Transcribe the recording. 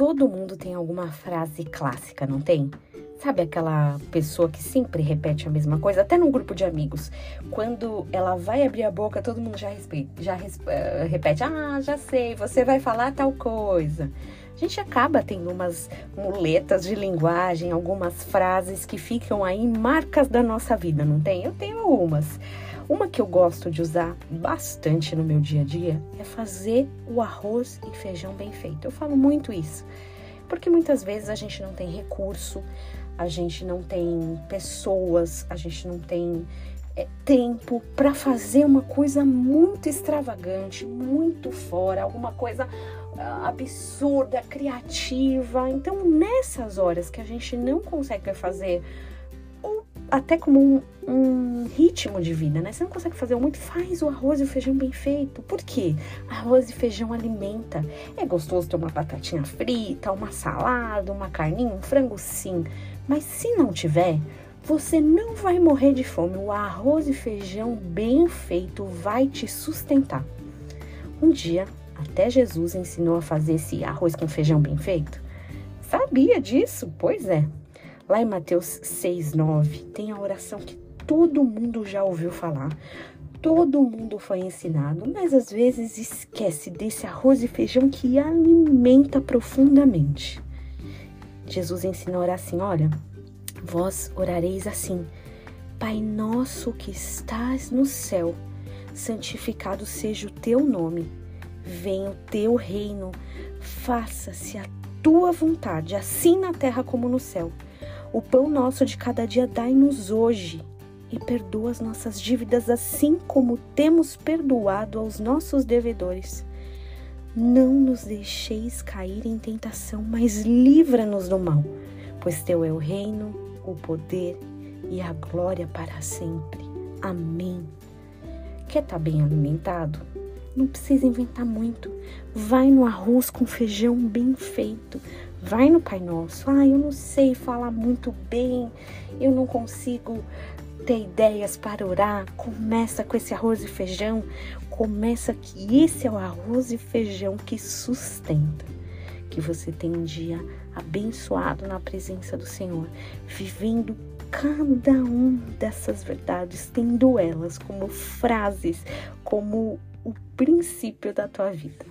Todo mundo tem alguma frase clássica, não tem? Sabe aquela pessoa que sempre repete a mesma coisa, até num grupo de amigos. Quando ela vai abrir a boca, todo mundo já, respeita, já uh, repete: Ah, já sei, você vai falar tal coisa. A gente acaba tendo umas muletas de linguagem, algumas frases que ficam aí marcas da nossa vida, não tem? Eu tenho algumas. Uma que eu gosto de usar bastante no meu dia a dia é fazer o arroz e feijão bem feito. Eu falo muito isso, porque muitas vezes a gente não tem recurso, a gente não tem pessoas, a gente não tem é, tempo para fazer uma coisa muito extravagante, muito fora, alguma coisa uh, absurda, criativa. Então, nessas horas que a gente não consegue fazer, até como um, um ritmo de vida, né? Você não consegue fazer muito, faz o arroz e o feijão bem feito. Por quê? Arroz e feijão alimenta. É gostoso ter uma batatinha frita, uma salada, uma carninha, um frango sim. Mas se não tiver, você não vai morrer de fome. O arroz e feijão bem feito vai te sustentar. Um dia, até Jesus ensinou a fazer esse arroz com feijão bem feito. Sabia disso? Pois é. Lá em Mateus 6,9 tem a oração que todo mundo já ouviu falar, todo mundo foi ensinado, mas às vezes esquece desse arroz e feijão que alimenta profundamente. Jesus ensina a orar assim: olha, vós orareis assim, Pai nosso que estás no céu, santificado seja o teu nome, venha o teu reino, faça-se a tua vontade, assim na terra como no céu. O pão nosso de cada dia dai-nos hoje e perdoa as nossas dívidas, assim como temos perdoado aos nossos devedores não nos deixeis cair em tentação, mas livra-nos do mal, pois teu é o reino, o poder e a glória para sempre. Amém. Quer estar tá bem alimentado? Não precisa inventar muito. Vai no arroz com feijão bem feito. Vai no Pai Nosso. Ah, eu não sei falar muito bem. Eu não consigo ter ideias para orar. Começa com esse arroz e feijão começa que esse é o arroz e feijão que sustenta. Que você tenha um dia abençoado na presença do Senhor, vivendo cada um dessas verdades, tendo elas como frases, como o princípio da tua vida.